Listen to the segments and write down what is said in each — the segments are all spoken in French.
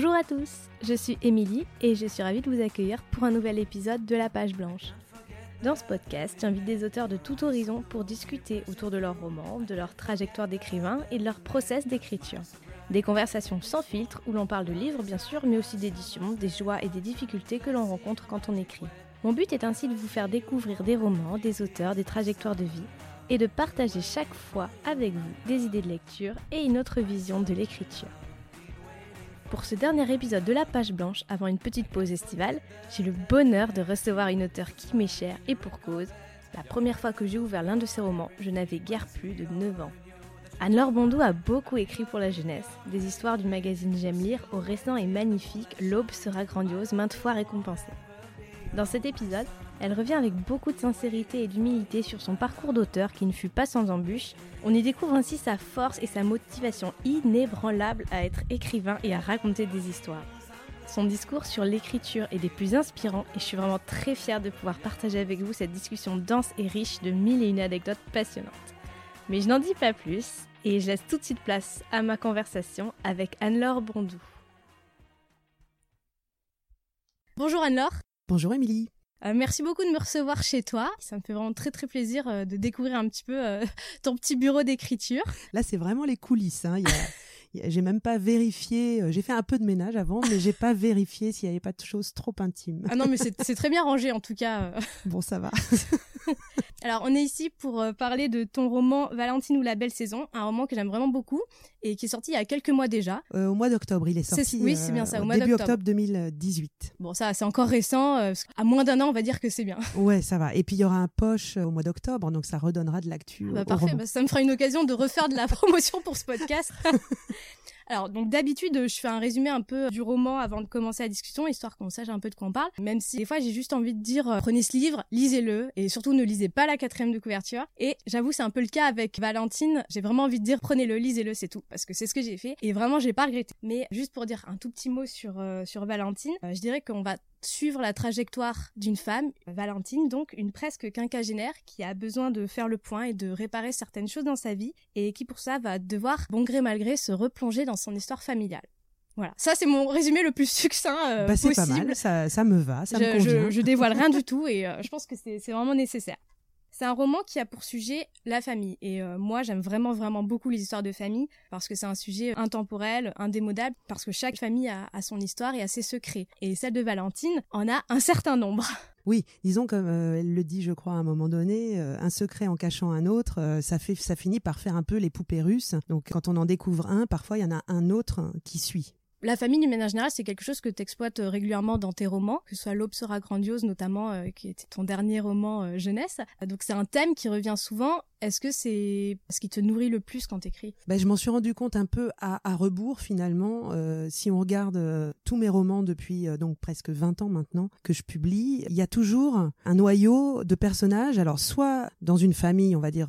Bonjour à tous, je suis Émilie et je suis ravie de vous accueillir pour un nouvel épisode de La Page Blanche. Dans ce podcast, j'invite des auteurs de tout horizon pour discuter autour de leurs romans, de leur trajectoire d'écrivain et de leur process d'écriture. Des conversations sans filtre où l'on parle de livres bien sûr, mais aussi d'édition, des joies et des difficultés que l'on rencontre quand on écrit. Mon but est ainsi de vous faire découvrir des romans, des auteurs, des trajectoires de vie et de partager chaque fois avec vous des idées de lecture et une autre vision de l'écriture. Pour ce dernier épisode de La Page Blanche, avant une petite pause estivale, j'ai le bonheur de recevoir une auteure qui m'est chère et pour cause. La première fois que j'ai ouvert l'un de ses romans, je n'avais guère plus de 9 ans. Anne-Laure Bondou a beaucoup écrit pour la jeunesse, des histoires du magazine J'aime lire au récent et magnifique L'aube sera grandiose, maintes fois récompensée. Dans cet épisode, elle revient avec beaucoup de sincérité et d'humilité sur son parcours d'auteur qui ne fut pas sans embûches. On y découvre ainsi sa force et sa motivation inébranlable à être écrivain et à raconter des histoires. Son discours sur l'écriture est des plus inspirants et je suis vraiment très fière de pouvoir partager avec vous cette discussion dense et riche de mille et une anecdotes passionnantes. Mais je n'en dis pas plus et je laisse tout de suite place à ma conversation avec Anne-Laure Bondou. Bonjour Anne-Laure. Bonjour Émilie. Euh, merci beaucoup de me recevoir chez toi. Ça me fait vraiment très très plaisir euh, de découvrir un petit peu euh, ton petit bureau d'écriture. Là, c'est vraiment les coulisses. Hein. j'ai même pas vérifié. J'ai fait un peu de ménage avant, mais j'ai pas vérifié s'il y avait pas de choses trop intimes. Ah non, mais c'est très bien rangé en tout cas. Bon, ça va. Alors, on est ici pour parler de ton roman Valentine ou la belle saison, un roman que j'aime vraiment beaucoup et qui est sorti il y a quelques mois déjà. Euh, au mois d'octobre, il est sorti. oui, c'est bien ça, au mois début octobre 2018. Bon, ça, c'est encore récent. Euh, à moins d'un an, on va dire que c'est bien. Ouais, ça va. Et puis il y aura un poche euh, au mois d'octobre, donc ça redonnera de l'actu. Bah, parfait, bah, ça me fera une occasion de refaire de la promotion pour ce podcast. Alors, donc d'habitude, je fais un résumé un peu du roman avant de commencer la discussion, histoire qu'on sache un peu de quoi on parle. Même si des fois, j'ai juste envie de dire, euh, prenez ce livre, lisez-le, et surtout ne lisez pas la quatrième de couverture. Et j'avoue, c'est un peu le cas avec Valentine. J'ai vraiment envie de dire, prenez-le, lisez-le, c'est tout, parce que c'est ce que j'ai fait. Et vraiment, j'ai pas regretté. Mais juste pour dire un tout petit mot sur euh, sur Valentine, euh, je dirais qu'on va suivre la trajectoire d'une femme, Valentine, donc une presque quinquagénaire qui a besoin de faire le point et de réparer certaines choses dans sa vie et qui pour ça va devoir, bon gré mal gré, se replonger dans son histoire familiale. Voilà, ça c'est mon résumé le plus succinct euh, bah, c'est pas mal, ça, ça, me va, ça me convient. Je, dévoile rien du tout et euh, je pense que c'est vraiment nécessaire. C'est un roman qui a pour sujet la famille. Et euh, moi, j'aime vraiment, vraiment beaucoup les histoires de famille parce que c'est un sujet intemporel, indémodable, parce que chaque famille a, son histoire et a ses secrets. Et celle de Valentine en a un certain nombre. Oui, disons comme euh, elle le dit, je crois, à un moment donné, euh, un secret en cachant un autre, ça fait, ça finit par faire un peu les poupées russes. Donc, quand on en découvre un, parfois il y en a un autre qui suit. La famille, du ménage général, c'est quelque chose que tu exploites euh, régulièrement dans tes romans, que ce soit L'aube sera grandiose, notamment, euh, qui était ton dernier roman euh, jeunesse. Donc c'est un thème qui revient souvent. Est-ce que c'est ce qui te nourrit le plus quand t'écris? Ben, Je m'en suis rendu compte un peu à, rebours finalement. si on regarde tous mes romans depuis donc presque 20 ans maintenant que je publie, il y a toujours un noyau de personnages. Alors soit dans une famille, on va dire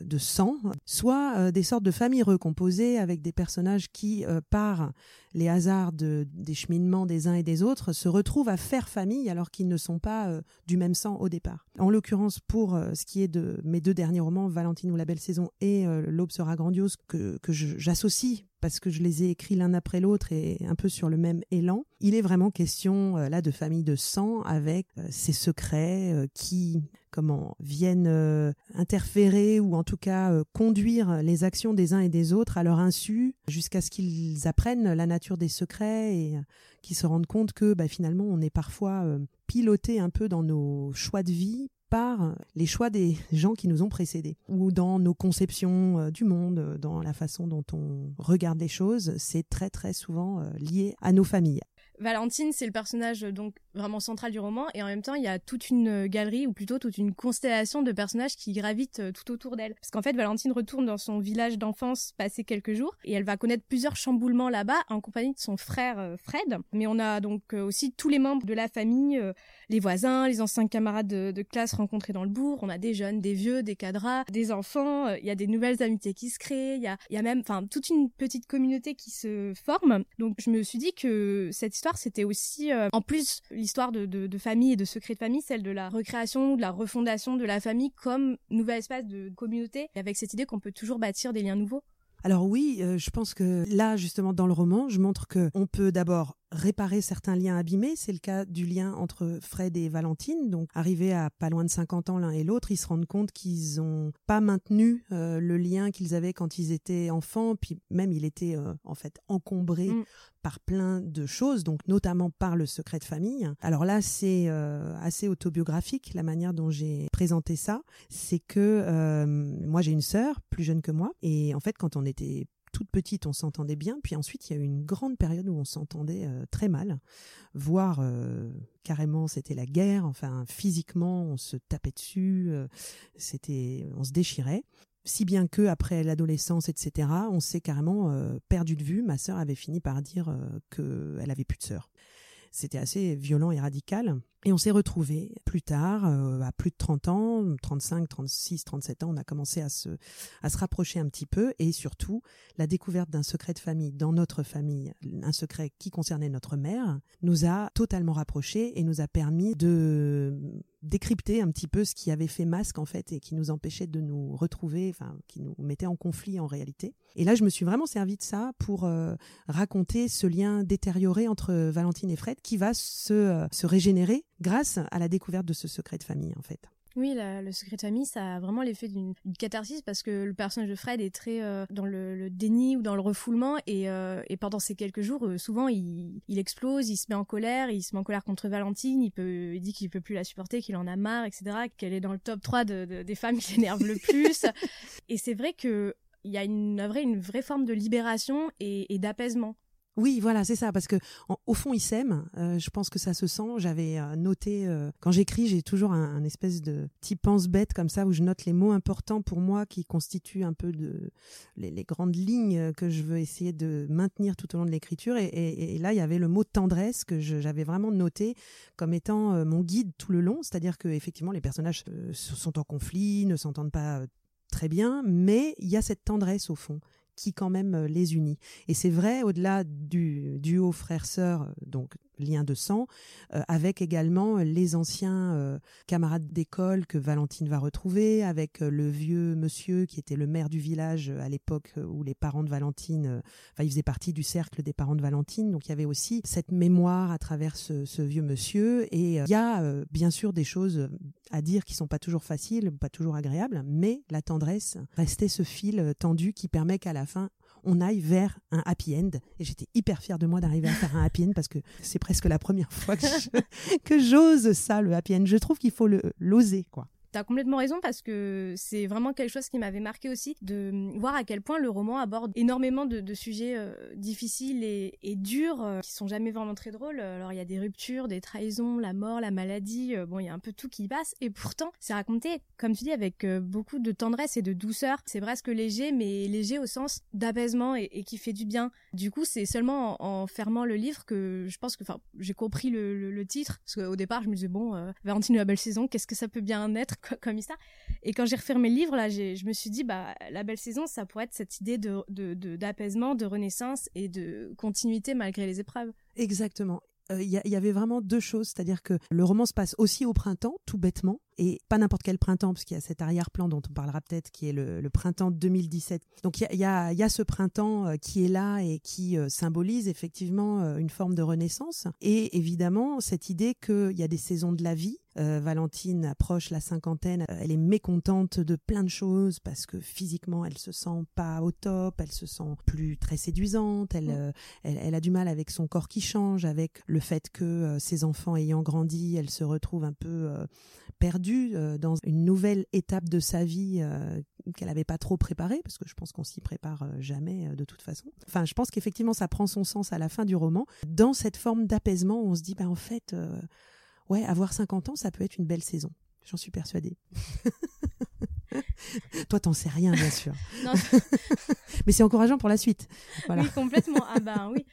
de sang, soit euh, des sortes de familles recomposées avec des personnages qui, euh, par les hasards de, des cheminements des uns et des autres, se retrouvent à faire famille alors qu'ils ne sont pas euh, du même sang au départ. En l'occurrence, pour ce qui est de mes deux derniers romans, Valentine ou la belle saison et L'aube sera grandiose, que j'associe parce que je les ai écrits l'un après l'autre et un peu sur le même élan. Il est vraiment question là de famille de sang avec ces secrets qui comment viennent euh, interférer ou en tout cas euh, conduire les actions des uns et des autres à leur insu jusqu'à ce qu'ils apprennent la nature des secrets et euh, qu'ils se rendent compte que bah, finalement on est parfois piloté un peu dans nos choix de vie par les choix des gens qui nous ont précédés ou dans nos conceptions du monde, dans la façon dont on regarde les choses, c'est très très souvent lié à nos familles. Valentine, c'est le personnage donc vraiment central du roman, et en même temps, il y a toute une galerie, ou plutôt toute une constellation de personnages qui gravitent euh, tout autour d'elle. Parce qu'en fait, Valentine retourne dans son village d'enfance passer quelques jours, et elle va connaître plusieurs chamboulements là-bas en compagnie de son frère euh, Fred. Mais on a donc euh, aussi tous les membres de la famille, les voisins, les anciens camarades de, classe rencontrés dans le bourg. On a des jeunes, des vieux, des cadras, des enfants. Il y a des nouvelles amitiés qui se créent. Il y a, il y a même, enfin, toute une petite communauté qui se forme. Donc, je me suis dit que cette histoire, c'était aussi, en plus, l'histoire de, famille et de secret de famille, celle de la recréation, de la refondation de la famille comme nouvel espace de communauté, avec cette idée qu'on peut toujours bâtir des liens nouveaux. alors oui, euh, je pense que là, justement, dans le roman, je montre que on peut d'abord réparer certains liens abîmés. C'est le cas du lien entre Fred et Valentine. Donc, arrivés à pas loin de 50 ans l'un et l'autre, ils se rendent compte qu'ils n'ont pas maintenu euh, le lien qu'ils avaient quand ils étaient enfants. Puis même, il était euh, en fait encombré mm. par plein de choses, donc notamment par le secret de famille. Alors là, c'est assez autobiographique la manière dont j'ai présenté ça. C'est que moi, j'ai une sœur plus jeune que moi, et en fait, quand on était toute petite, on s'entendait bien. Puis ensuite, il y a eu une grande période où on s'entendait euh, très mal, voire euh, carrément c'était la guerre. Enfin, physiquement, on se tapait dessus, euh, c'était, on se déchirait. Si bien que après l'adolescence, etc., on s'est carrément perdu de vue. Ma sœur avait fini par dire qu'elle avait plus de sœur. C'était assez violent et radical. Et on s'est retrouvés plus tard, euh, à plus de 30 ans, 35, 36, 37 ans, on a commencé à se, à se rapprocher un petit peu et surtout la découverte d'un secret de famille dans notre famille, un secret qui concernait notre mère, nous a totalement rapprochés et nous a permis de décrypter un petit peu ce qui avait fait masque en fait et qui nous empêchait de nous retrouver, enfin qui nous mettait en conflit en réalité. Et là, je me suis vraiment servi de ça pour euh, raconter ce lien détérioré entre Valentine et Fred qui va se, euh, se régénérer grâce à la découverte de ce secret de famille en fait. Oui, le secret de famille, ça a vraiment l'effet d'une catharsis parce que le personnage de Fred est très euh, dans le, déni ou dans le refoulement et, euh, pendant ces quelques jours, euh, souvent il, explose, il se met en colère, il se met en colère contre Valentine, il, peut, il dit qu'il peut plus la supporter, qu'il en a marre, etc., qu'elle est dans le top 3 des femmes qui l'énervent le plus. et c'est vrai que il y a une, vraie, une vraie forme de libération et d'apaisement. Oui, voilà, c'est ça, parce que au fond, ils s'aiment. Euh, je pense que ça se sent. J'avais euh, noté euh, quand j'écris, j'ai toujours un, espèce de petit pense-bête comme ça où je note les mots importants pour moi qui constituent un peu les, grandes lignes que je veux essayer de maintenir tout au long de l'écriture. Et, là, il y avait le mot tendresse que j'avais vraiment noté comme étant mon guide tout le long. C'est-à-dire que effectivement, les personnages sont en conflit, ne s'entendent pas très bien, mais il y a cette tendresse au fond qui quand même euh, les unit. Et c'est vrai au-delà du duo frère-sœur, euh, donc lien de sang, euh, avec également les anciens euh, camarades d'école que Valentine va retrouver, avec euh, le vieux monsieur qui était le maire du village à l'époque où les parents de Valentine, enfin il faisait partie du cercle des parents de Valentine, donc il y avait aussi cette mémoire à travers ce, ce vieux monsieur. Et il y a bien sûr des choses à dire qui sont pas toujours faciles, pas toujours agréables, mais la tendresse restait ce fil tendu qui permet qu'à la fin on aille vers un happy end. Et j'étais hyper fière de moi d'arriver à faire un happy end parce que c'est presque la première fois que j'ose ça, le happy end. Je trouve qu'il faut l'oser, quoi. T'as complètement raison parce que c'est vraiment quelque chose qui m'avait marqué aussi de voir à quel point le roman aborde énormément de, sujets euh, difficiles et, durs euh, qui sont jamais vraiment très drôles. Alors il y a des ruptures, des trahisons, la mort, la maladie, euh, bon il y a un peu tout qui passe et pourtant c'est raconté comme tu dis avec beaucoup de tendresse et de douceur. C'est presque léger mais léger au sens d'apaisement et, qui fait du bien. Du coup c'est seulement en, fermant le livre que je pense que enfin j'ai compris le, titre parce qu'au départ je me disais bon Valentine la belle saison qu'est-ce que ça peut bien être? Comme ça. Et quand j'ai refermé le livre, là, je me suis dit, bah, la belle saison, ça pourrait être cette idée de, d'apaisement, de, renaissance et de continuité malgré les épreuves. Exactement. Il euh, y, avait vraiment deux choses, c'est-à-dire que le roman se passe aussi au printemps, tout bêtement, et pas n'importe quel printemps, parce qu'il y a cet arrière-plan dont on parlera peut-être, qui est le, printemps 2017. Donc il y a, ce printemps euh, qui est là et qui euh, symbolise effectivement une forme de renaissance, et évidemment cette idée qu'il y a des saisons de la vie, Valentine approche la cinquantaine, elle est mécontente de plein de choses parce que physiquement elle se sent pas au top, elle se sent plus très séduisante, elle, elle, a du mal avec son corps qui change, avec le fait que ses enfants ayant grandi, elle se retrouve un peu perdue euh, dans une nouvelle étape de sa vie euh, qu'elle n'avait pas trop préparée, parce que je pense qu'on s'y prépare euh, jamais de toute façon. Enfin, je pense qu'effectivement, ça prend son sens à la fin du roman, dans cette forme d'apaisement on se dit, ben, en fait, ouais, avoir 50 ans, ça peut être une belle saison. J'en suis persuadée. Toi, t'en sais rien, bien sûr. Mais c'est encourageant pour la suite. Oui, complètement. Ah ben oui.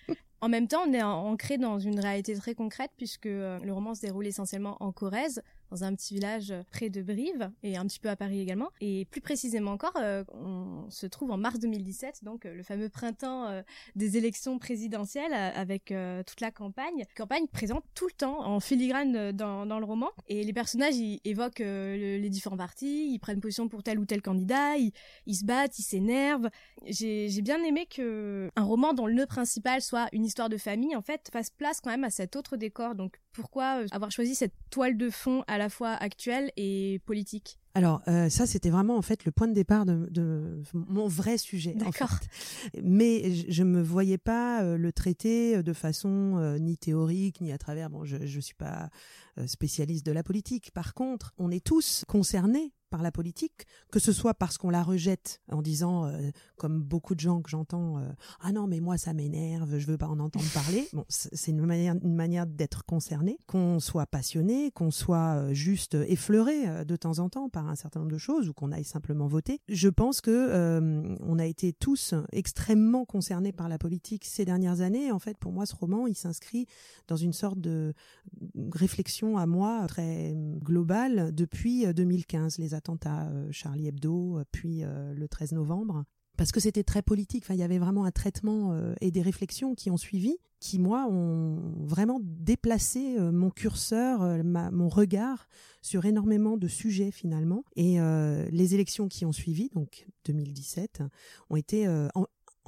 En même temps, on est ancré dans une réalité très concrète puisque le roman se déroule essentiellement en Corrèze, dans un petit village près de Brive et un petit peu à Paris également. Et plus précisément encore, on se trouve en mars 2017, donc le fameux printemps des élections présidentielles avec toute la campagne. Campagne présente tout le temps en filigrane dans, dans le roman. Et les personnages ils évoquent les différents partis, ils prennent position pour tel ou tel candidat, ils, ils se battent, ils s'énervent. J'ai bien aimé que un roman dont le nœud principal soit une histoire de famille, en fait, fasse place quand même à cet autre décor. Donc pourquoi euh, avoir choisi cette toile de fond à la fois actuelle et politique alors euh, ça c'était vraiment en fait le point de départ de, mon vrai sujet. D'accord. Mais je, ne me voyais pas euh, le traiter de façon ni théorique ni à travers. Bon, je ne suis pas spécialiste de la politique. Par contre, on est tous concernés par la politique, que ce soit parce qu'on la rejette en disant, euh, comme beaucoup de gens que j'entends, euh, ah non mais moi ça m'énerve, je veux pas en entendre parler. Bon, c'est une manière, une manière d'être concerné, qu'on soit passionné, qu'on soit euh, juste effleuré de temps en temps par un certain nombre de choses ou qu'on aille simplement voter. Je pense que on a été tous extrêmement concernés par la politique ces dernières années. En fait, pour moi, ce roman, il s'inscrit dans une sorte de réflexion à moi très globale depuis 2015. Les attentats euh, Charlie Hebdo, euh, puis euh, le 13 novembre parce que c'était très politique. Enfin, il y avait vraiment un traitement et des réflexions qui ont suivi, qui moi ont vraiment déplacé mon curseur, mon regard sur énormément de sujets finalement. Et les élections qui ont suivi, donc 2017, ont été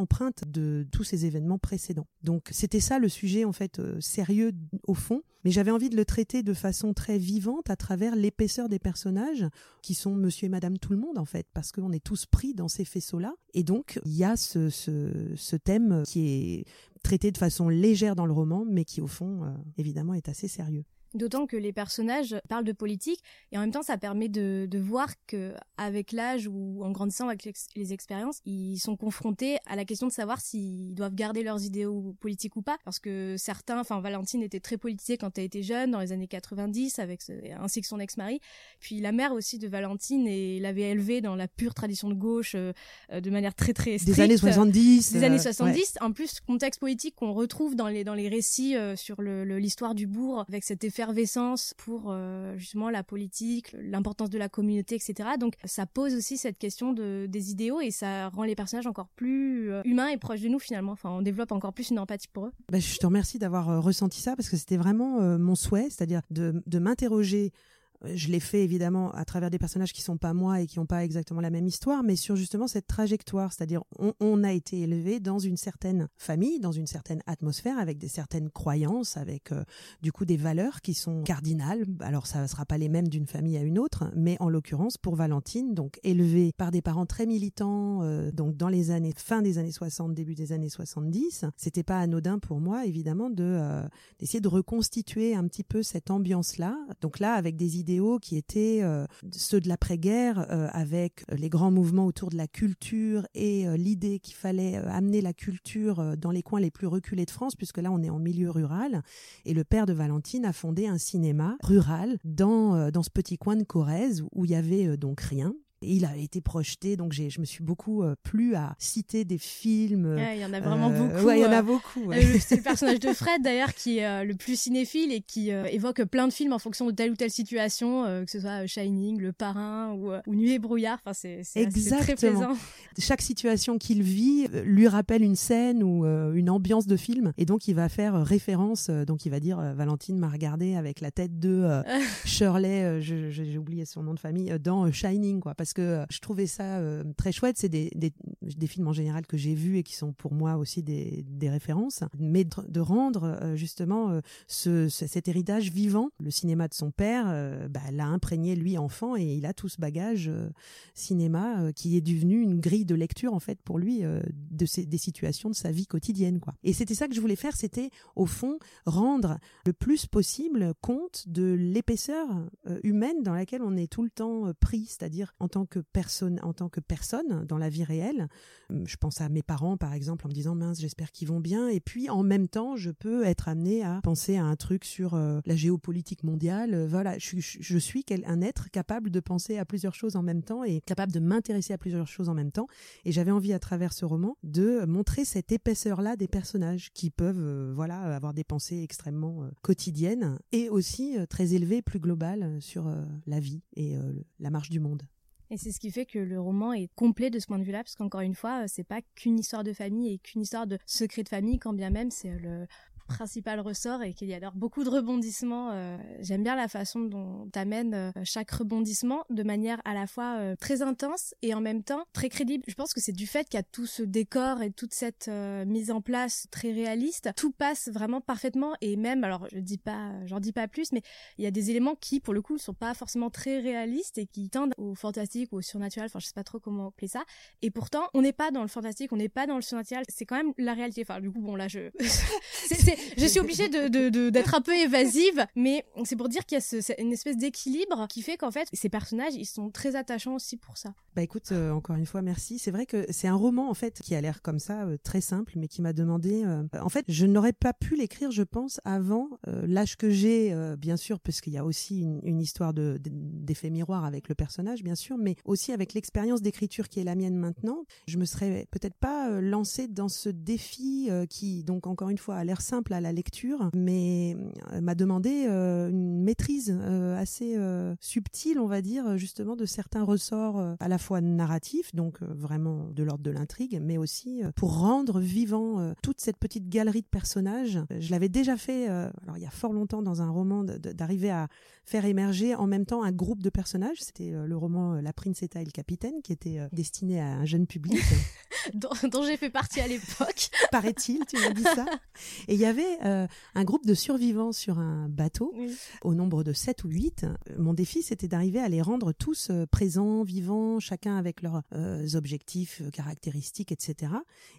empreinte de tous ces événements précédents. Donc c'était ça le sujet en fait euh, sérieux au fond, mais j'avais envie de le traiter de façon très vivante à travers l'épaisseur des personnages qui sont monsieur et madame tout le monde en fait, parce qu'on est tous pris dans ces faisceaux-là. Et donc il y a ce, thème qui est traité de façon légère dans le roman, mais qui au fond euh, évidemment est assez sérieux. D'autant que les personnages parlent de politique et en même temps ça permet de, de voir que avec l'âge ou en grandissant avec les expériences, ils sont confrontés à la question de savoir s'ils doivent garder leurs idéaux politiques ou pas. Parce que certains, enfin Valentine était très politisée quand elle était jeune dans les années 90 avec ainsi que son ex-mari. Puis la mère aussi de Valentine et l'avait élevée dans la pure tradition de gauche euh, de manière très très stricte. Des années 70. Des années 70. En plus contexte politique qu'on retrouve dans les dans les récits euh, sur l'histoire du bourg avec cet effet pour euh, justement la politique, l'importance de la communauté, etc. Donc ça pose aussi cette question de, des idéaux et ça rend les personnages encore plus euh, humains et proches de nous finalement. Enfin, on développe encore plus une empathie pour eux. Bah, je te remercie d'avoir euh, ressenti ça parce que c'était vraiment mon souhait, c'est-à-dire de, de m'interroger je l'ai fait évidemment à travers des personnages qui sont pas moi et qui n'ont pas exactement la même histoire, mais sur justement cette trajectoire, c'est-à-dire on, a été élevé dans une certaine famille, dans une certaine atmosphère, avec des certaines croyances, avec euh, du coup des valeurs qui sont cardinales. Alors ça ne sera pas les mêmes d'une famille à une autre, mais en l'occurrence pour Valentine, donc élevée par des parents très militants, euh, donc dans les années fin des années 60, début des années 70, c'était pas anodin pour moi évidemment de euh, d'essayer de reconstituer un petit peu cette ambiance-là. Donc là avec des idées qui étaient euh, ceux de l'après-guerre, euh, avec les grands mouvements autour de la culture et euh, l'idée qu'il fallait amener la culture dans les coins les plus reculés de France, puisque là on est en milieu rural. Et le père de Valentine a fondé un cinéma rural dans, dans ce petit coin de Corrèze où il y avait donc rien il a été projeté, donc je me suis beaucoup euh, plu à citer des films. Il y en a vraiment euh, beaucoup. Ouais, il y en a euh, beaucoup. C'est le personnage de Fred d'ailleurs qui est le plus cinéphile et qui évoque plein de films en fonction de telle ou telle situation, que ce soit Shining, Le Parrain ou, Nuit et brouillard. Enfin, c'est très plaisant. Chaque situation qu'il vit lui rappelle une scène ou une ambiance de film, et donc il va faire référence. donc il va dire Valentine m'a regardé avec la tête de Shirley, j'ai oublié son nom de famille, dans Shining, quoi, parce que euh, je trouvais ça euh, très chouette. C'est des, films en général que j'ai vus et qui sont pour moi aussi des, références, mais de, rendre euh, justement ce, cet héritage vivant. Le cinéma de son père bah, l'a imprégné lui enfant et il a tout ce bagage cinéma qui est devenu une grille de lecture en fait pour lui de ces, des situations de sa vie quotidienne. Quoi. Et c'était ça que je voulais faire, c'était au fond rendre le plus possible compte de l'épaisseur humaine dans laquelle on est tout le temps pris, c'est-à-dire en tant que personne, en tant que personne dans la vie réelle, je pense à mes parents, par exemple, en me disant mince, j'espère qu'ils vont bien. Et puis, en même temps, je peux être amenée à penser à un truc sur la géopolitique mondiale. voilà, je, suis un être capable de penser à plusieurs choses en même temps et capable de m'intéresser à plusieurs choses en même temps. Et j'avais envie, à travers ce roman, de montrer cette épaisseur-là des personnages qui peuvent, voilà, avoir des pensées extrêmement quotidiennes et aussi très élevées, plus globales sur la vie et la marche du monde. Et c'est ce qui fait que le roman est complet de ce point de vue-là, parce qu'encore une fois, c'est pas qu'une histoire de famille et qu'une histoire de secret de famille, quand bien même c'est le principal ressort et qu'il y a alors beaucoup de rebondissements. Euh, j'aime bien la façon dont t'amènes euh, chaque rebondissement de manière à la fois euh, très intense et en même temps très crédible. Je pense que c'est du fait qu'il y a tout ce décor et toute cette mise en place très réaliste. Tout passe vraiment parfaitement et même, alors je dis pas, j'en dis pas plus, mais il y a des éléments qui, pour le coup, sont pas forcément très réalistes et qui tendent au fantastique ou au surnaturel. Enfin, je sais pas trop comment appeler ça. Et pourtant, on n'est pas dans le fantastique, on n'est pas dans le surnaturel. C'est quand même la réalité. Enfin, du coup, bon là, je, je suis obligée d'être un peu évasive, mais c'est pour dire qu'il y a une espèce d'équilibre qui fait qu'en fait, ces personnages, ils sont très attachants aussi pour ça. Bah écoute, euh, encore une fois, merci. C'est vrai que c'est un roman en fait qui a l'air comme ça, euh, très simple, mais qui m'a demandé. Euh, en fait, je n'aurais pas pu l'écrire, je pense, avant l'âge que j'ai, bien sûr, parce qu'il y a aussi une, histoire de, d'effet miroir avec le personnage, bien sûr, mais aussi avec l'expérience d'écriture qui est la mienne maintenant. Je me serais peut-être pas lancée dans ce défi qui, donc encore une fois, a l'air simple à la lecture, mais euh, m'a demandé euh, une maîtrise euh, assez subtile, on va dire, justement, de certains ressorts à la fois narratifs, donc vraiment de l'ordre de l'intrigue, mais aussi pour rendre vivant toute cette petite galerie de personnages. Je l'avais déjà fait, alors il y a fort longtemps dans un roman, d'arriver à faire émerger en même temps un groupe de personnages. C'était le roman La Princetta et le Capitaine, qui était destiné à un jeune public. dont, j'ai fait partie à l'époque. Paraît-il, tu m'as dit ça. Et il y avait euh, un groupe de survivants sur un bateau, au nombre de 7 ou 8. Mon défi, c'était d'arriver à les rendre tous euh, présents, vivants, chacun avec leurs euh, objectifs, caractéristiques, etc.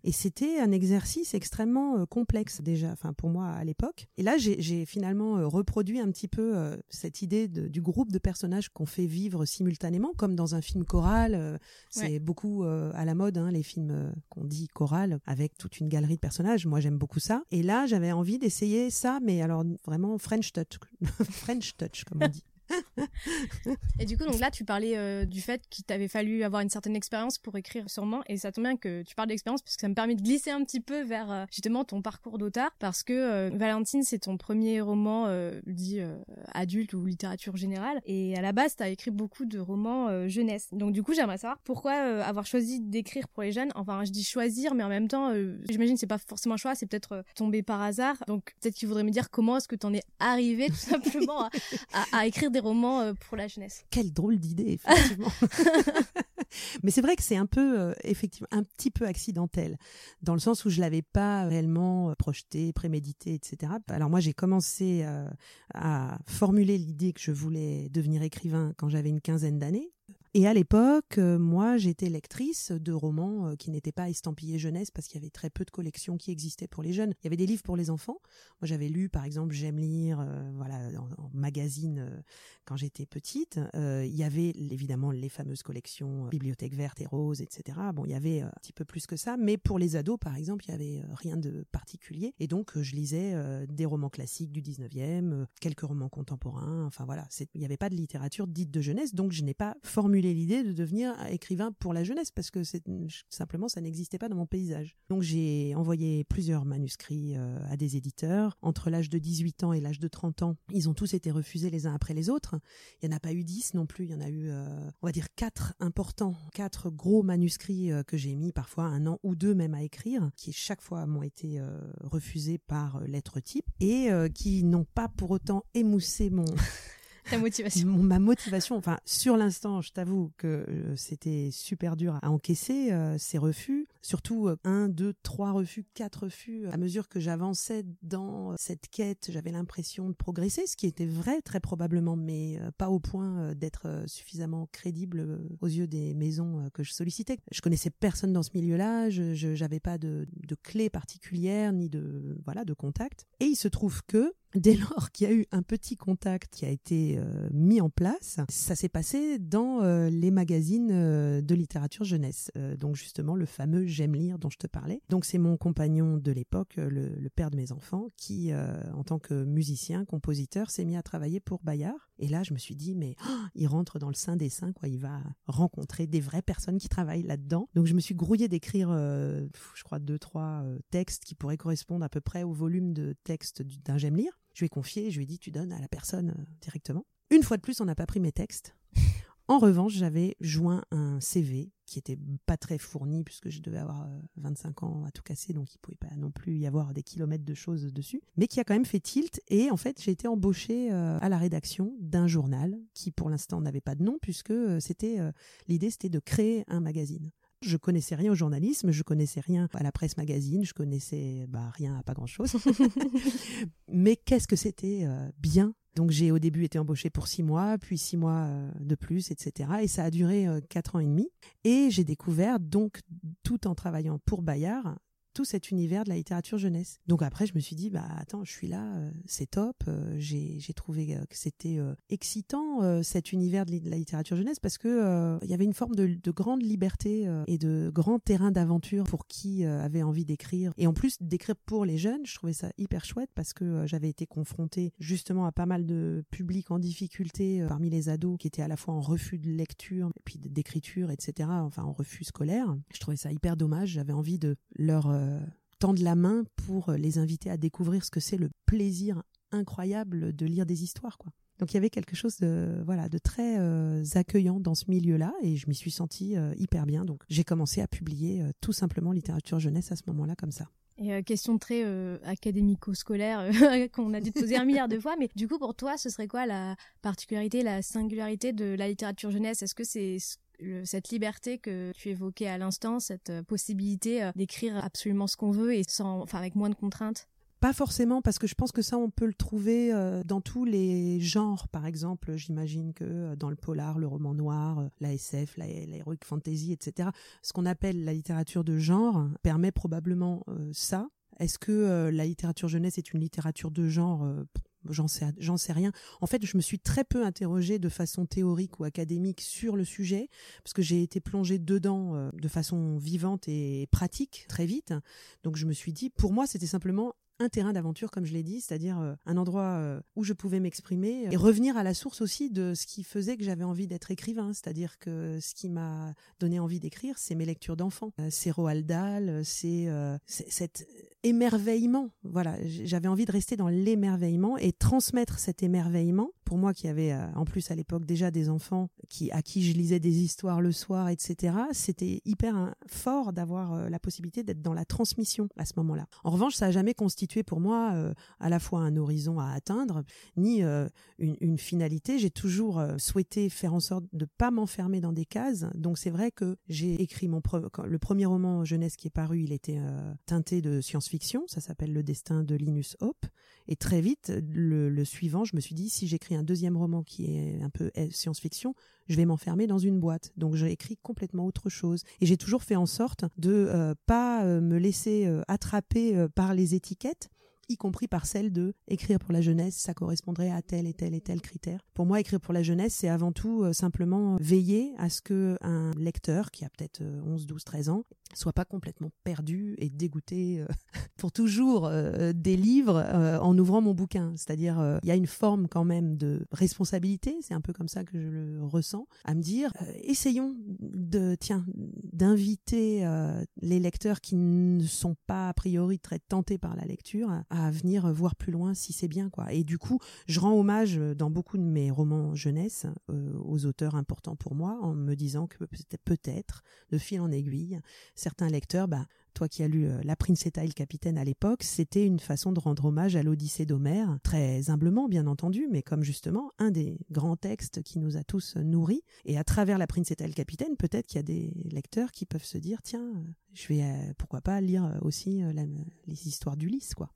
Et c'était un exercice extrêmement complexe déjà, enfin pour moi à l'époque. Et là, j'ai finalement reproduit un petit peu cette idée du groupe de personnages qu'on fait vivre simultanément, comme dans un film choral. C'est beaucoup à la mode, hein, les films qu'on dit choral, avec toute une galerie de personnages. Moi, j'aime beaucoup ça. Et là, j'avais envie d'essayer ça, mais alors vraiment French touch, French touch comme on dit. et du coup, donc là, tu parlais euh, du fait qu'il t'avait fallu avoir une certaine expérience pour écrire sûrement, et ça tombe bien que tu parles d'expérience parce que ça me permet de glisser un petit peu vers euh, justement ton parcours d'auteur, parce que euh, Valentine, c'est ton premier roman dit adulte ou littérature générale, et à la base, tu as écrit beaucoup de romans jeunesse. Donc du coup, j'aimerais savoir pourquoi avoir choisi d'écrire pour les jeunes. Enfin, je dis choisir, mais en même temps, j'imagine c'est pas forcément un choix, c'est peut-être tombé par hasard. Donc peut-être qu'il voudrait me dire comment est-ce que tu en es arrivé tout simplement à, à écrire des romans euh, pour la jeunesse. Quelle drôle d'idée, effectivement. Mais c'est vrai que c'est un peu, euh, effectivement, un petit peu accidentel, dans le sens où je l'avais pas réellement euh, projeté, prémédité, etc. Alors moi, j'ai commencé à formuler l'idée que je voulais devenir écrivain quand j'avais une quinzaine d'années. Et à l'époque, euh, moi, j'étais lectrice de romans euh, qui n'étaient pas estampillés jeunesse parce qu'il y avait très peu de collections qui existaient pour les jeunes. Il y avait des livres pour les enfants. Moi, j'avais lu, par exemple, J'aime lire, euh, voilà, en, magazine quand j'étais petite. il y avait évidemment les fameuses collections Bibliothèque verte et rose, etc. Bon, il y avait un petit peu plus que ça, mais pour les ados, par exemple, il y avait rien de particulier. Et donc, je lisais des romans classiques du 19e, quelques romans contemporains. Enfin voilà, il n'y avait pas de littérature dite de jeunesse, donc je n'ai pas formulé l'idée de devenir écrivain pour la jeunesse parce que simplement ça n'existait pas dans mon paysage. Donc j'ai envoyé plusieurs manuscrits euh, à des éditeurs. Entre l'âge de 18 ans et l'âge de 30 ans, ils ont tous été refusés les uns après les autres. Il n'y en a pas eu 10 non plus, il y en a eu, euh, on va dire, quatre importants, quatre gros manuscrits euh, que j'ai mis parfois un an ou deux même à écrire, qui chaque fois m'ont été refusés par lettre type et qui n'ont pas pour autant émoussé mon Ta motivation. Ma motivation, enfin, sur l'instant, je t'avoue que euh, c'était super dur à encaisser euh, ces refus. Surtout euh, un, deux, trois refus, quatre refus. À mesure que j'avançais dans cette quête, j'avais l'impression de progresser, ce qui était vrai très probablement, mais pas au point d'être suffisamment crédible aux yeux des maisons que je sollicitais. Je connaissais personne dans ce milieu-là, je n'avais pas de, de clé particulière ni de voilà de contact. Et il se trouve que dès lors qu'il y a eu un petit contact qui a été euh, mis en place, ça s'est passé dans euh, les magazines euh, de littérature jeunesse. donc justement le fameux J'aime lire dont je te parlais. Donc c'est mon compagnon de l'époque, le, père de mes enfants, qui en tant que musicien, compositeur, s'est mis à travailler pour Bayard. Et là je me suis dit mais oh, il rentre dans le sein des saints quoi. Il va rencontrer des vraies personnes qui travaillent là-dedans. Donc je me suis grouillé d'écrire, je crois deux trois textes qui pourraient correspondre à peu près au volume de textes d'un J'aime lire. Je lui ai confié, je lui ai dit, tu donnes à la personne euh, directement. Une fois de plus, on n'a pas pris mes textes. En revanche, j'avais joint un CV qui était pas très fourni puisque je devais avoir 25 euh, ans à tout casser, donc il pouvait pas non plus y avoir des kilomètres de choses dessus, mais qui a quand même fait tilt. Et en fait, j'ai été embauchée euh, à la rédaction d'un journal qui, pour l'instant, n'avait pas de nom puisque c'était l'idée, c'était de créer un magazine. Je connaissais rien au journalisme, je connaissais rien à la presse magazine, je connaissais bah, rien à pas grand chose. Mais qu'est-ce que c'était euh, bien? Donc j'ai au début été embauchée pour six mois, puis six mois euh, de plus, etc. Et ça a duré euh, quatre ans et demi. Et j'ai découvert donc tout en travaillant pour Bayard tout cet univers de la littérature jeunesse. Donc après, je me suis dit, bah attends, je suis là, euh, c'est top. Euh, j'ai trouvé euh, que c'était excitant cet univers de la littérature jeunesse parce que il y avait une forme de, de grande liberté et de grand terrain d'aventure pour qui avait envie d'écrire. Et en plus d'écrire pour les jeunes, je trouvais ça hyper chouette parce que j'avais été confrontée justement à pas mal de publics en difficulté parmi les ados qui étaient à la fois en refus de lecture et puis d'écriture, etc. Enfin en refus scolaire. Je trouvais ça hyper dommage. J'avais envie de leur tendre la main pour les inviter à découvrir ce que c'est le plaisir incroyable de lire des histoires, quoi. Donc il y avait quelque chose de voilà de très euh, accueillant dans ce milieu-là et je m'y suis sentie euh, hyper bien. Donc j'ai commencé à publier tout simplement littérature jeunesse à ce moment-là comme ça. Et question très académico-scolaire qu'on a dû te poser un milliard de fois, mais du coup pour toi ce serait quoi la particularité, la singularité de la littérature jeunesse? Est-ce que c'est cette liberté que tu évoquais à l'instant, cette euh, possibilité euh, d'écrire absolument ce qu'on veut et sans, enfin, avec moins de contraintes pas forcément, parce que je pense que ça, on peut le trouver euh, dans tous les genres. Par exemple, j'imagine que dans le polar, le roman noir, la SF, l'heroic fantasy, etc., ce qu'on appelle la littérature de genre permet probablement ça. Est-ce que la littérature jeunesse est une littérature de genre J'en sais, j'en sais rien. En fait, je me suis très peu interrogée de façon théorique ou académique sur le sujet, parce que j'ai été plongée dedans euh, de façon vivante et pratique très vite. Donc je me suis dit, pour moi, c'était simplement un terrain d'aventure, comme je l'ai dit, c'est-à-dire euh, un endroit euh, où je pouvais m'exprimer et revenir à la source aussi de ce qui faisait que j'avais envie d'être écrivain, c'est-à-dire que ce qui m'a donné envie d'écrire, c'est mes lectures d'enfants, c'est Roald Dahl, c'est cet émerveillement. Voilà, j'avais envie de rester dans l'émerveillement et transmettre cet émerveillement. Pour moi, qui avait euh, en plus à l'époque déjà des enfants qui à qui je lisais des histoires le soir, etc. C'était hyper hein, fort d'avoir euh, la possibilité d'être dans la transmission à ce moment-là. En revanche, ça n'a jamais constitué pour moi euh, à la fois un horizon à atteindre ni une, une, finalité. J'ai toujours souhaité faire en sorte de pas m'enfermer dans des cases. Donc c'est vrai que j'ai écrit mon le premier roman jeunesse qui est paru, il était teinté de science fiction, ça s'appelle Le destin de Linus Hope. Et très vite, le, suivant, je me suis dit, si j'écris un deuxième roman qui est un peu eh, science-fiction, je vais m'enfermer dans une boîte. Donc j'ai écrit complètement autre chose. Et j'ai toujours fait en sorte de euh, pas euh, me laisser euh, attraper par les étiquettes y compris par celle de écrire pour la jeunesse, ça correspondrait à tel et tel et tel critère. Pour moi, écrire pour la jeunesse, c'est avant tout simplement veiller à ce que un lecteur qui a peut-être 11, 12, 13 ans soit pas complètement perdu et dégoûté euh, pour toujours euh, des livres euh, en ouvrant mon bouquin. C'est-à-dire, il y a une forme quand même de responsabilité, c'est un peu comme ça que je le ressens, à me dire, essayons de, tiens, d'inviter les lecteurs qui ne sont pas a priori très tentés par la lecture à, venir voir plus loin si c'est bien, quoi. Et du coup, je rends hommage dans beaucoup de mes romans jeunesse aux auteurs importants pour moi en me disant que peut-être, de fil en aiguille, certains lecteurs, bah, toi qui as lu euh, La Princetta et le Capitaine à l'époque, c'était une façon de rendre hommage à l'Odyssée d'Homère, très humblement bien entendu, mais comme justement un des grands textes qui nous a tous nourris. Et à travers La Princetta et le Capitaine, peut-être qu'il y a des lecteurs qui peuvent se dire, tiens, je vais, euh, pourquoi pas lire aussi euh, les histoires d'Ulysse, quoi.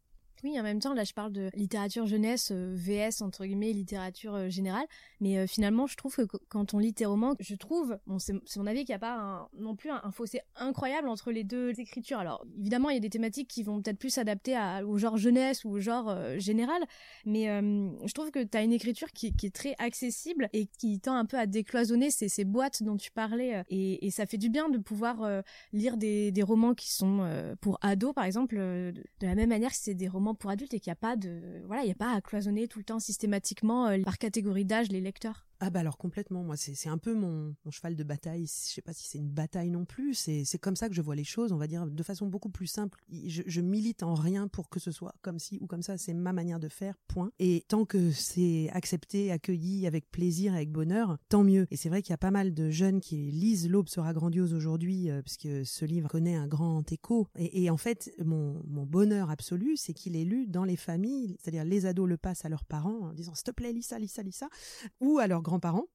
Oui, en même temps, là, je parle de littérature jeunesse, euh, VS, entre guillemets, littérature euh, générale. Mais euh, finalement, je trouve que quand on lit tes romans, je trouve, bon, c'est mon avis, qu'il n'y a pas non plus un, fossé incroyable entre les deux écritures. Alors, évidemment, il y a des thématiques qui vont peut-être plus s'adapter au genre jeunesse ou au genre général. Mais je trouve que tu as une écriture qui, est très accessible et qui tend un peu à décloisonner ces, ces boîtes dont tu parlais. Et, ça fait du bien de pouvoir lire des, des, romans qui sont pour ados, par exemple, de la même manière que c'est des romans pour adultes et qu'il n'y a pas de voilà, il y a pas à cloisonner tout le temps systématiquement euh, par catégorie d'âge les lecteurs. Ah bah alors complètement, moi c'est un peu mon, cheval de bataille, je sais pas si c'est une bataille non plus, c'est comme ça que je vois les choses, on va dire de façon beaucoup plus simple. Je, milite en rien pour que ce soit comme ci ou comme ça, c'est ma manière de faire, point. Et tant que c'est accepté, accueilli avec plaisir, avec bonheur, tant mieux. Et c'est vrai qu'il y a pas mal de jeunes qui lisent L'aube sera grandiose aujourd'hui, euh, puisque ce livre connaît un grand écho. Et, et en fait, mon, mon bonheur absolu, c'est qu'il est lu dans les familles, c'est-à-dire les ados le passent à leurs parents en disant s'il te plaît, lis ça, lis ça, lis ça, ou à leurs grands-parents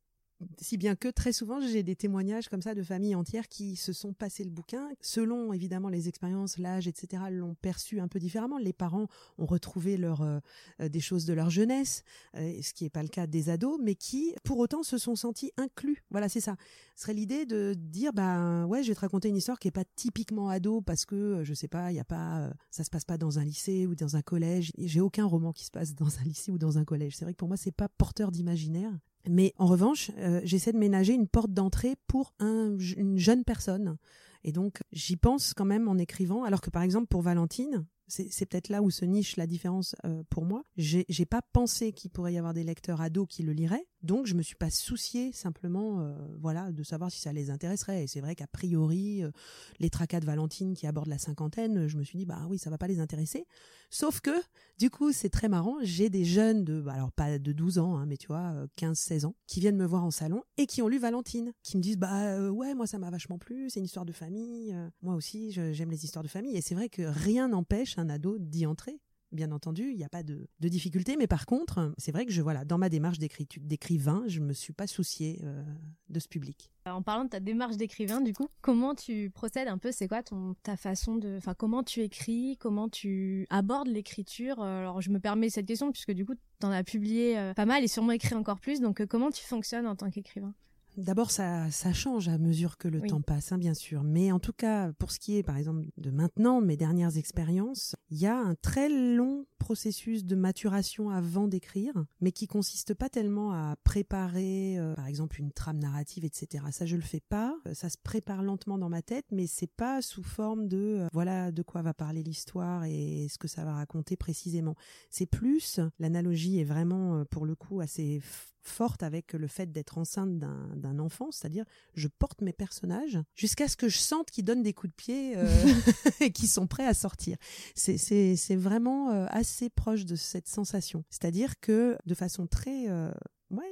si bien que très souvent j'ai des témoignages comme ça de familles entières qui se sont passés le bouquin. Selon évidemment les expériences l'âge etc l'ont perçu un peu différemment. Les parents ont retrouvé leur euh, euh, des choses de leur jeunesse euh, ce qui n'est pas le cas des ados mais qui pour autant se sont sentis inclus. Voilà c'est ça. Ce serait l'idée de dire bah ouais je vais te raconter une histoire qui est pas typiquement ado parce que je sais pas il y a pas ça se passe pas dans un lycée ou dans un collège. J'ai aucun roman qui se passe dans un lycée ou dans un collège. C'est vrai que pour moi c'est pas porteur d'imaginaire mais en revanche, euh, j'essaie de ménager une porte d'entrée pour un, une jeune personne. Et donc, j'y pense quand même en écrivant, alors que par exemple pour Valentine, c'est peut-être là où se niche la différence euh, pour moi. J'ai pas pensé qu'il pourrait y avoir des lecteurs ados qui le liraient, donc je me suis pas soucié simplement, euh, voilà, de savoir si ça les intéresserait. Et c'est vrai qu'a priori, euh, les tracas de Valentine qui abordent la cinquantaine, je me suis dit bah oui, ça va pas les intéresser. Sauf que du coup, c'est très marrant. J'ai des jeunes de, bah, alors pas de 12 ans, hein, mais tu vois, 15-16 ans, qui viennent me voir en salon et qui ont lu Valentine, qui me disent bah ouais, moi ça m'a vachement plu, c'est une histoire de famille. moi aussi, j'aime les histoires de famille. Et c'est vrai que rien n'empêche un ado d'y entrer. Bien entendu, il n'y a pas de, difficulté, mais par contre, c'est vrai que je voilà, dans ma démarche d'écrivain, je me suis pas soucié euh, de ce public. En parlant de ta démarche d'écrivain, du coup, comment tu procèdes un peu? C'est quoi ta façon de, enfin, comment tu écris? Comment tu abordes l'écriture? Alors, je me permets cette question puisque du coup, tu en as publié euh, pas mal et sûrement écrit encore plus. Donc, euh, comment tu fonctionnes en tant qu'écrivain? D'abord, ça, ça change à mesure que le temps passe, hein, bien sûr. Mais en tout cas, pour ce qui est, par exemple, de maintenant, mes dernières expériences, il y a un très long processus de maturation avant d'écrire, mais qui consiste pas tellement à préparer, euh, par exemple, une trame narrative, etc. Ça, je le fais pas. Euh, ça se prépare lentement dans ma tête, mais c'est pas sous forme de euh, voilà de quoi va parler l'histoire et ce que ça va raconter précisément. C'est plus l'analogie est vraiment pour le coup assez forte avec le fait d'être enceinte d'un enfant, c'est-à-dire je porte mes personnages jusqu'à ce que je sente qu'ils donnent des coups de pied et qu'ils sont prêts à sortir. C'est vraiment assez assez proche de cette sensation. C'est-à-dire que de façon très euh,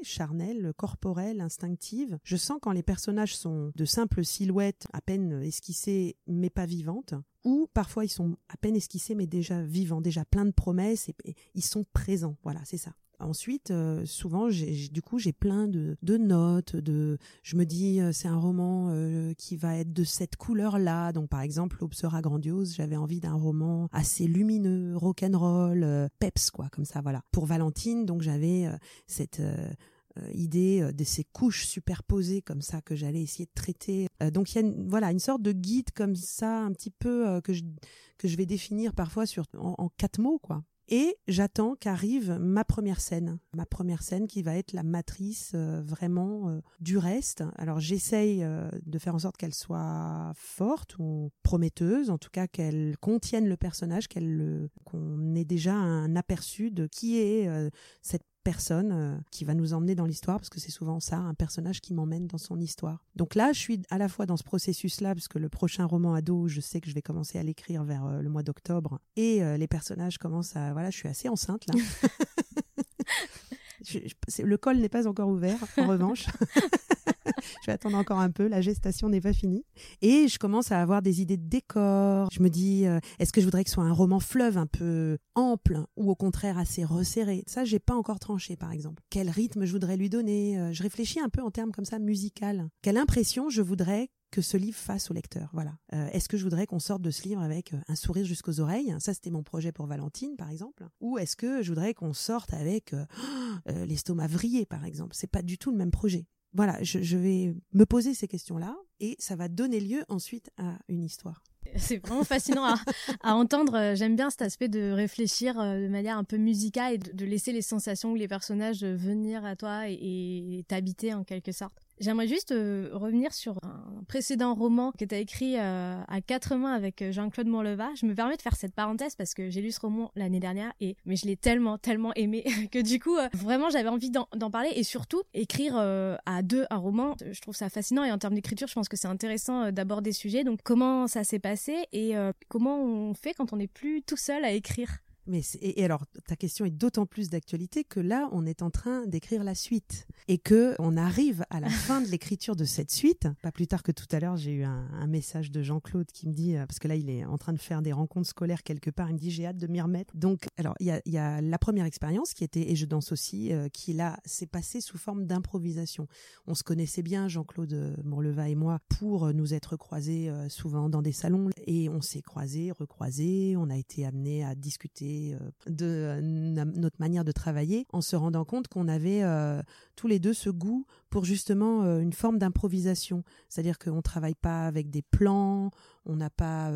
charnelle, corporelle, instinctive. Je sens quand les personnages sont de simples silhouettes à peine esquissées mais pas vivantes, ou parfois ils sont à peine esquissés mais déjà vivants, déjà plein de promesses et ils sont présents. Voilà, c'est ça. Ensuite, euh, souvent, j'ai, du coup, j'ai plein de, notes. De, je me dis, euh, c'est un roman euh, qui va être de cette couleur-là. Donc, par exemple, L'aube sera grandiose. J'avais envie d'un roman assez lumineux, rock'n'roll, peps, quoi, comme ça, voilà. Pour Valentine, donc j'avais cette idée de ces couches superposées comme ça que j'allais essayer de traiter. donc il y a une, voilà une sorte de guide comme ça un petit peu que je que je vais définir parfois sur en, en quatre mots quoi. Et j'attends qu'arrive ma première scène, ma première scène qui va être la matrice euh, vraiment euh, du reste. Alors j'essaye euh, de faire en sorte qu'elle soit forte ou prometteuse, en tout cas qu'elle contienne le personnage, qu'elle qu'on ait déjà un aperçu de qui est cette personne euh, qui va nous emmener dans l'histoire, parce que c'est souvent ça, un personnage qui m'emmène dans son histoire. Donc là, je suis à la fois dans ce processus-là, parce que le prochain roman ado, je sais que je vais commencer à l'écrire vers euh, le mois d'octobre, et euh, les personnages commencent à... Voilà, je suis assez enceinte là. le col n'est pas encore ouvert, en revanche. je vais attendre encore un peu, la gestation n'est pas finie. Et je commence à avoir des idées de décor. Je me dis, euh, est-ce que je voudrais que ce soit un roman fleuve un peu ample ou au contraire assez resserré? Ça, j'ai pas encore tranché, par exemple. Quel rythme je voudrais lui donner? Euh, Je réfléchis un peu en termes comme ça musical. Quelle impression je voudrais que ce livre fasse au lecteur? Voilà. Euh, est-ce que je voudrais qu'on sorte de ce livre avec un sourire jusqu'aux oreilles? Ça, c'était mon projet pour Valentine, par exemple. Ou est-ce que je voudrais qu'on sorte avec l'estomac vrillé, par exemple? C'est pas du tout le même projet. Voilà, je, vais me poser ces questions-là et ça va donner lieu ensuite à une histoire. C'est vraiment fascinant à, entendre. J'aime bien cet aspect de réfléchir de manière un peu musicale et de, laisser les sensations ou les personnages venir à toi et t'habiter en quelque sorte. J'aimerais juste euh, revenir sur un précédent roman que tu as écrit euh, à quatre mains avec euh, Jean-Claude Montleva. Je me permets de faire cette parenthèse parce que j'ai lu ce roman l'année dernière et mais je l'ai tellement tellement aimé que du coup vraiment j'avais envie d'en parler et surtout écrire à deux un roman. Je trouve ça fascinant et en termes d'écriture, je pense que c'est intéressant d'aborder ce sujet. Donc comment ça s'est passé et comment on fait quand on n'est plus tout seul à écrire? Mais et, alors, ta question est d'autant plus d'actualité que là, on est en train d'écrire la suite et que on arrive à la fin de l'écriture de cette suite. Pas plus tard que tout à l'heure, j'ai eu un, message de Jean-Claude qui me dit, euh, parce que là, il est en train de faire des rencontres scolaires quelque part, il me dit j'ai hâte de m'y remettre. Donc, alors, il y a, y a, la première expérience qui était et je danse aussi, euh, qui là s'est passée sous forme d'improvisation. On se connaissait bien, Jean-Claude euh, Mourleva et moi, pour nous être croisés souvent dans des salons et on s'est croisés, recroisés, on a été amenés à discuter euh, de euh, notre manière de travailler en se rendant compte qu'on avait euh, tous les deux ce goût pour justement une forme d'improvisation. C'est-à-dire qu'on ne travaille pas avec des plans, on n'a pas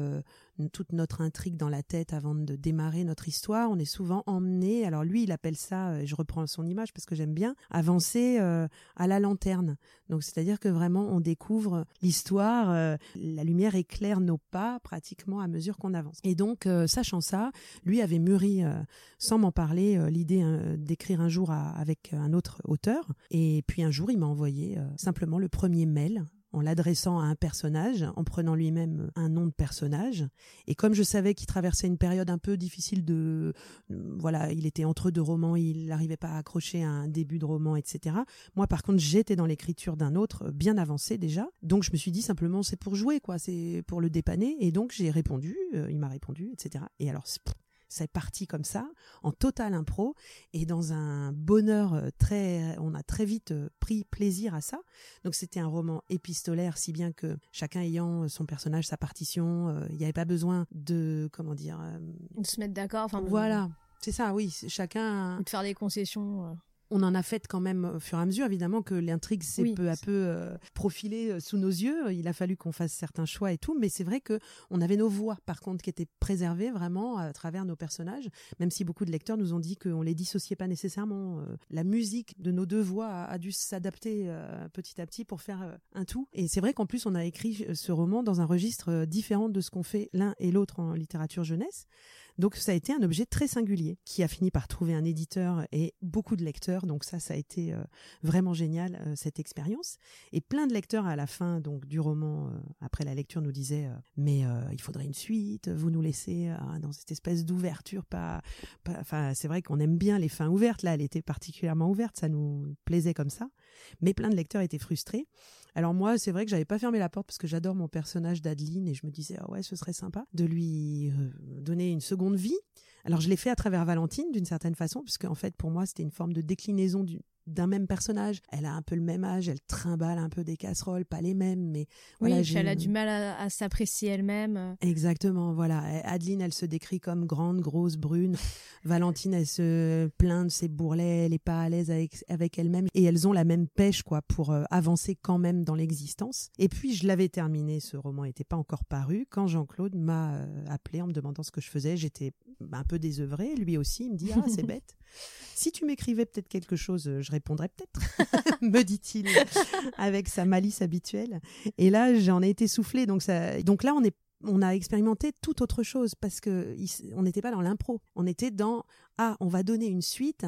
toute notre intrigue dans la tête avant de démarrer notre histoire. On est souvent emmené, alors lui il appelle ça, et je reprends son image parce que j'aime bien, avancer euh, à la lanterne. Donc c'est-à-dire que vraiment on découvre l'histoire, euh, la lumière éclaire nos pas pratiquement à mesure qu'on avance. Et donc euh, sachant ça, lui avait mûri, sans m'en parler, l'idée d'écrire un jour avec un autre auteur. Et puis un jour il m'a envoyé simplement le premier mail en l'adressant à un personnage, en prenant lui-même un nom de personnage. Et comme je savais qu'il traversait une période un peu difficile de, voilà, il était entre deux romans, il n'arrivait pas à accrocher un début de roman, etc. Moi, par contre, j'étais dans l'écriture d'un autre, bien avancé déjà. Donc, je me suis dit simplement, c'est pour jouer, quoi, c'est pour le dépanner. Et donc, j'ai répondu, euh, il m'a répondu, etc. Et alors, c'est parti comme ça, en total impro, et dans un bonheur euh, très, on a très vite euh, pris plaisir à ça. Donc c'était un roman épistolaire, si bien que chacun ayant son personnage, sa partition, euh, il n'y avait pas besoin de, comment dire, de se mettre d'accord. Enfin, voilà, c'est ça, oui, chacun. De faire des concessions on en a fait quand même au fur et à mesure, évidemment, que l'intrigue s'est peu à peu euh, profilée euh, sous nos yeux. Il a fallu qu'on fasse certains choix et tout, mais c'est vrai que on avait nos voix, par contre, qui étaient préservées vraiment à travers nos personnages, même si beaucoup de lecteurs nous ont dit qu'on les dissociait pas nécessairement. Euh, la musique de nos deux voix a, dû s'adapter petit à petit pour faire un tout. Et c'est vrai qu'en plus, on a écrit ce roman dans un registre différent de ce qu'on fait l'un et l'autre en littérature jeunesse. Donc ça a été un objet très singulier qui a fini par trouver un éditeur et beaucoup de lecteurs. Donc ça, ça a été euh, vraiment génial euh, cette expérience. Et plein de lecteurs à la fin donc du roman, euh, après la lecture, nous disaient mais il faudrait une suite. Vous nous laissez dans cette espèce d'ouverture. Pas, enfin c'est vrai qu'on aime bien les fins ouvertes. Là, elle était particulièrement ouverte. Ça nous plaisait comme ça. Mais plein de lecteurs étaient frustrés. Alors moi, c'est vrai que j'avais pas fermé la porte parce que j'adore mon personnage d'Adeline et je me disais ah ouais, ce serait sympa de lui donner une seconde vie. Alors je l'ai fait à travers Valentine d'une certaine façon puisque en fait pour moi c'était une forme de déclinaison du, d'un même personnage. Elle a un peu le même âge, elle trimballe un peu des casseroles, pas les mêmes, mais oui, elle a du mal à, s'apprécier elle-même. Exactement, voilà. Adeline, elle se décrit comme grande, grosse, brune. Valentine, elle se plaint de ses bourrelets, elle est pas à l'aise avec, avec elle-même, et elles ont la même pêche, quoi, pour euh, avancer quand même dans l'existence. Et puis, je l'avais terminé, ce roman n'était pas encore paru, quand Jean-Claude m'a euh, appelé en me demandant ce que je faisais. J'étais un peu désœuvrée, lui aussi, il me dit, ah, c'est bête. Si tu m'écrivais peut-être quelque chose, je répondrais peut-être, me dit-il, avec sa malice habituelle. Et là, j'en ai été soufflé. Donc, ça, donc là, on est on a expérimenté tout autre chose parce que on n'était pas dans l'impro. On était dans ah, on va donner une suite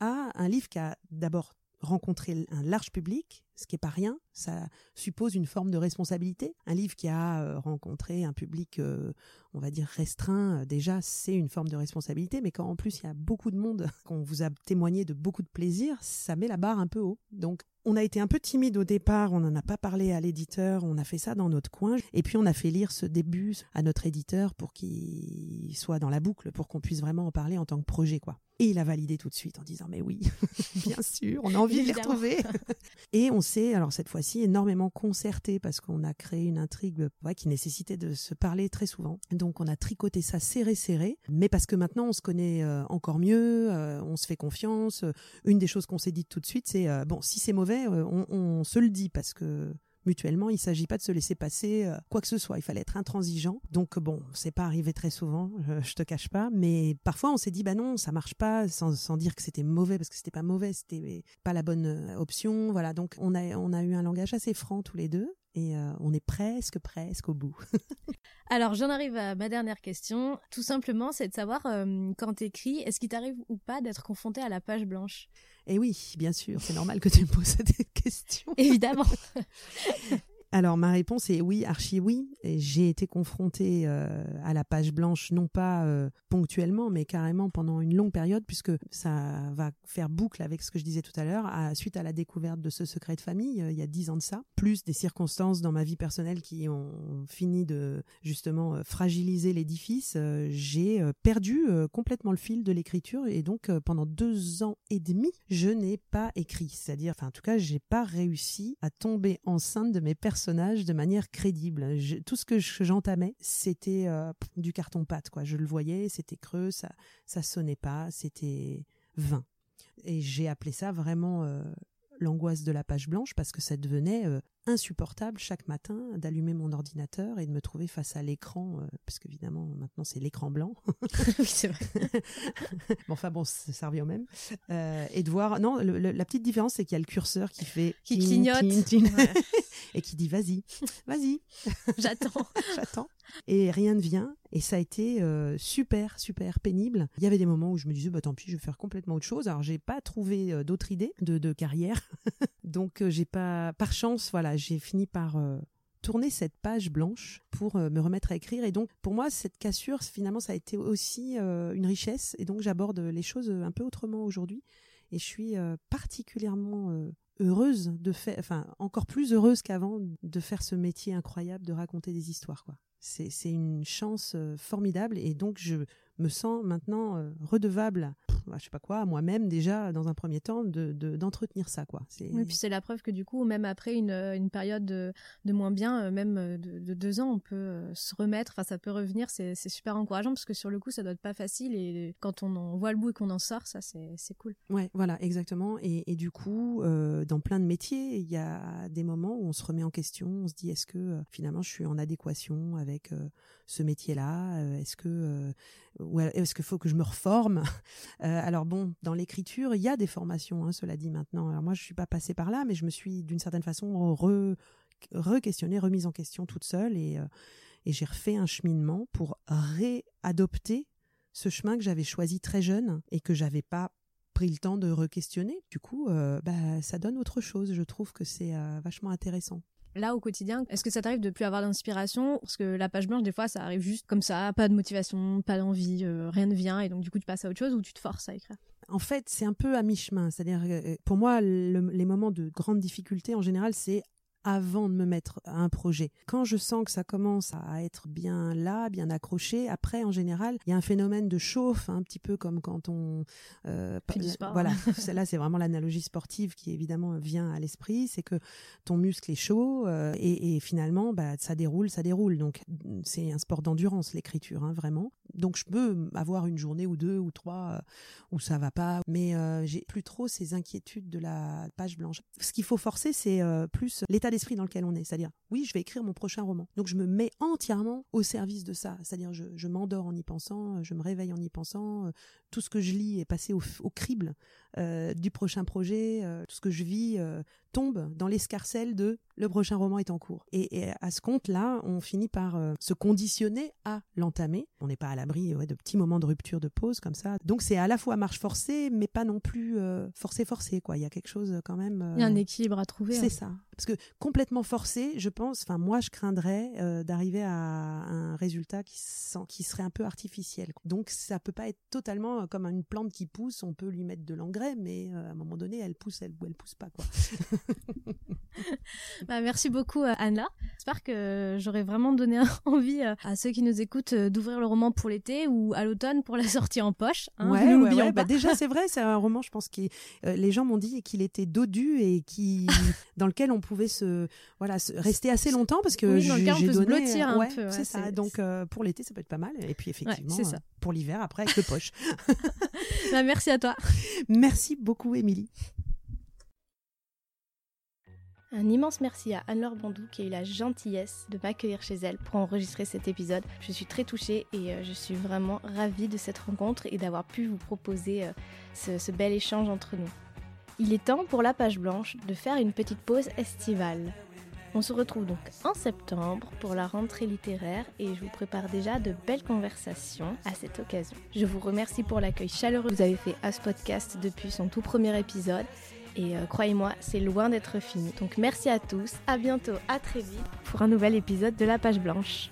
à un livre qui a d'abord rencontré un large public, ce qui est pas rien. Ça suppose une forme de responsabilité. Un livre qui a euh, rencontré un public, euh, on va dire restreint, euh, déjà c'est une forme de responsabilité. Mais quand en plus il y a beaucoup de monde, qu'on vous a témoigné de beaucoup de plaisir, ça met la barre un peu haut. Donc on a été un peu timide au départ, on n'en a pas parlé à l'éditeur, on a fait ça dans notre coin, et puis on a fait lire ce début à notre éditeur pour qu'il soit dans la boucle, pour qu'on puisse vraiment en parler en tant que projet, quoi. Et il a validé tout de suite en disant mais oui, bien sûr, on a envie de les retrouver. et on s'est alors cette fois-ci énormément concerté parce qu'on a créé une intrigue qui nécessitait de se parler très souvent. Donc on a tricoté ça serré serré, mais parce que maintenant on se connaît euh, encore mieux, euh, on se fait confiance. Une des choses qu'on s'est dit tout de suite, c'est euh, bon si c'est mauvais, on se le dit parce que mutuellement. Il ne s'agit pas de se laisser passer euh, quoi que ce soit. Il fallait être intransigeant. Donc bon, c'est pas arrivé très souvent, je, je, te cache pas. Mais parfois, on s'est dit bah non, ça marche pas, sans, sans dire que c'était mauvais parce que c'était pas mauvais, c'était pas la bonne euh, option. Voilà. Donc on a on a eu un langage assez franc tous les deux et euh, on est presque presque au bout. Alors j'en arrive à ma dernière question. Tout simplement, c'est de savoir euh, quand t'écris, est-ce qu'il t'arrive ou pas d'être confronté à la page blanche? Eh oui, bien sûr, c'est normal que tu me poses cette question. Évidemment. Alors ma réponse est oui, archi oui. J'ai été confrontée euh, à la page blanche, non pas euh, ponctuellement, mais carrément pendant une longue période, puisque ça va faire boucle avec ce que je disais tout à l'heure, suite à la découverte de ce secret de famille, euh, il y a dix ans de ça, plus des circonstances dans ma vie personnelle qui ont fini de justement fragiliser l'édifice, j'ai perdu complètement le fil de l'écriture et donc pendant deux ans et demi, je n'ai pas écrit. C'est-à-dire, enfin en tout cas, j'ai pas réussi à tomber enceinte de mes personnages de manière crédible. tout ce que j'entamais, c'était euh, du carton-pâte, quoi. Je le voyais, c'était creux, ça, ça sonnait pas, c'était vain. Et j'ai appelé ça vraiment euh, l'angoisse de la page blanche parce que ça devenait euh, insupportable chaque matin d'allumer mon ordinateur et de me trouver face à l'écran, euh, parce qu'évidemment maintenant c'est l'écran blanc. oui, c'est vrai. bon, enfin bon, ça revient au même. Euh, et de voir, non, la petite différence c'est qu'il y a le curseur qui fait qui clignote et qui dit vas-y, vas-y, j'attends, j'attends. Et rien ne vient. Et ça a été euh, super, super pénible. Il y avait des moments où je me disais, bah tant pis, je vais faire complètement autre chose. Alors j'ai pas trouvé euh, d'autres idées de, carrière, donc euh, j'ai pas, par chance, voilà, j'ai fini par tourner cette page blanche pour me remettre à écrire. Et donc, pour moi, cette cassure, finalement, ça a été aussi une richesse. Et donc, j'aborde les choses un peu autrement aujourd'hui. Et je suis particulièrement heureuse de faire, enfin, encore plus heureuse qu'avant de faire ce métier incroyable de raconter des histoires, quoi. C'est une chance formidable et donc je me sens maintenant redevable bah, je sais pas quoi, moi-même déjà dans un premier temps de d'entretenir ça quoi. Oui, puis c'est la preuve que du coup même après une, une période de, de, moins bien, euh, même euh, de, de, deux ans, on peut euh, se remettre. Enfin, ça peut revenir. C'est super encourageant parce que sur le coup, ça doit être pas facile et quand on en voit le bout et qu'on en sort, ça c'est cool. Ouais, voilà, exactement. Et, et du coup, euh, dans plein de métiers, il y a des moments où on se remet en question, on se dit est-ce que finalement je suis en adéquation avec ce métier-là? Est-ce que est-ce qu'il faut que je me reforme? Euh, Alors bon, dans l'écriture, il y a des formations, hein, cela dit maintenant. Alors moi, je suis pas passée par là, mais je me suis d'une certaine façon re, re-questionnée, remise en question toute seule, et, euh, et j'ai refait un cheminement pour réadopter ce chemin que j'avais choisi très jeune et que j'avais pas pris le temps de re-questionner. Du coup, euh, bah, ça donne autre chose. Je trouve que c'est vachement intéressant. Là, au quotidien, est-ce que ça t'arrive de plus avoir d'inspiration? Parce que la page blanche, des fois, ça arrive juste comme ça, pas de motivation, pas d'envie, euh, rien ne vient, et donc du coup, tu passes à autre chose ou tu te forces à écrire? En fait, c'est un peu à mi-chemin. C'est-à-dire, euh, pour moi, les moments de grande difficulté, en général, c'est avant de me mettre à un projet. Quand je sens que ça commence à être bien là, bien accroché, après en général, il y a un phénomène de chauffe, un petit peu comme quand on euh, voilà, là c'est vraiment l'analogie sportive qui évidemment vient à l'esprit, c'est que ton muscle est chaud euh, et, et, finalement bah ça déroule, ça déroule. Donc c'est un sport d'endurance l'écriture, hein, vraiment. Donc je peux avoir une journée ou deux ou trois euh, où ça va pas, mais euh, j'ai plus trop ces inquiétudes de la page blanche. Ce qu'il faut forcer, c'est euh, plus l'état d'esprit dans lequel on est. C'est-à-dire, oui, je vais écrire mon prochain roman. Donc je me mets entièrement au service de ça. C'est-à-dire, je, je m'endors en y pensant, je me réveille en y pensant. tout ce que je lis est passé au crible du prochain projet. tout ce que je vis tombe dans l'escarcelle de le prochain roman est en cours. Et, et à ce compte-là, on finit par se conditionner à l'entamer. On n'est pas à l'abri ouais, de petits moments de rupture, de pause comme ça. Donc c'est à la fois marche forcée, mais pas non plus euh, forcé forcé quoi. Il y a quelque chose quand même. Il y a un équilibre à trouver. C'est ça. Parce que complètement forcé, je pense, enfin moi je craindrais d'arriver à un résultat qui, qui serait un peu artificiel. Donc ça peut pas être totalement comme une plante qui pousse, on peut lui mettre de l'engrais, mais à un moment donné elle pousse, elle, elle pousse pas quoi. bah, merci beaucoup Anna. J'espère que j'aurais vraiment donné envie à ceux qui nous écoutent d'ouvrir le roman pour l'été ou à l'automne pour la sortie en poche. Hein, ouais, ouais, Bah, déjà c'est vrai, c'est un roman, je pense que les gens m'ont dit qu'il était dodu et qui dans lequel on pouvait se voilà se rester assez longtemps parce que oui, j'ai donné un peu, c'est ça. Donc pour l'été ça peut être pas mal et puis effectivement pour l'hiver après avec le poche. bah, merci à toi. Merci beaucoup Émilie. Un immense merci à Anne-Laure Bondou qui a eu la gentillesse de m'accueillir chez elle pour enregistrer cet épisode. Je suis très touchée et je suis vraiment ravie de cette rencontre et d'avoir pu vous proposer ce, ce bel échange entre nous. Il est temps pour la page blanche de faire une petite pause estivale. On se retrouve donc en septembre pour la rentrée littéraire et je vous prépare déjà de belles conversations à cette occasion. Je vous remercie pour l'accueil chaleureux que vous avez fait à ce podcast depuis son tout premier épisode et euh, croyez-moi, c'est loin d'être fini. Donc merci à tous, à bientôt, à très vite pour un nouvel épisode de La Page Blanche.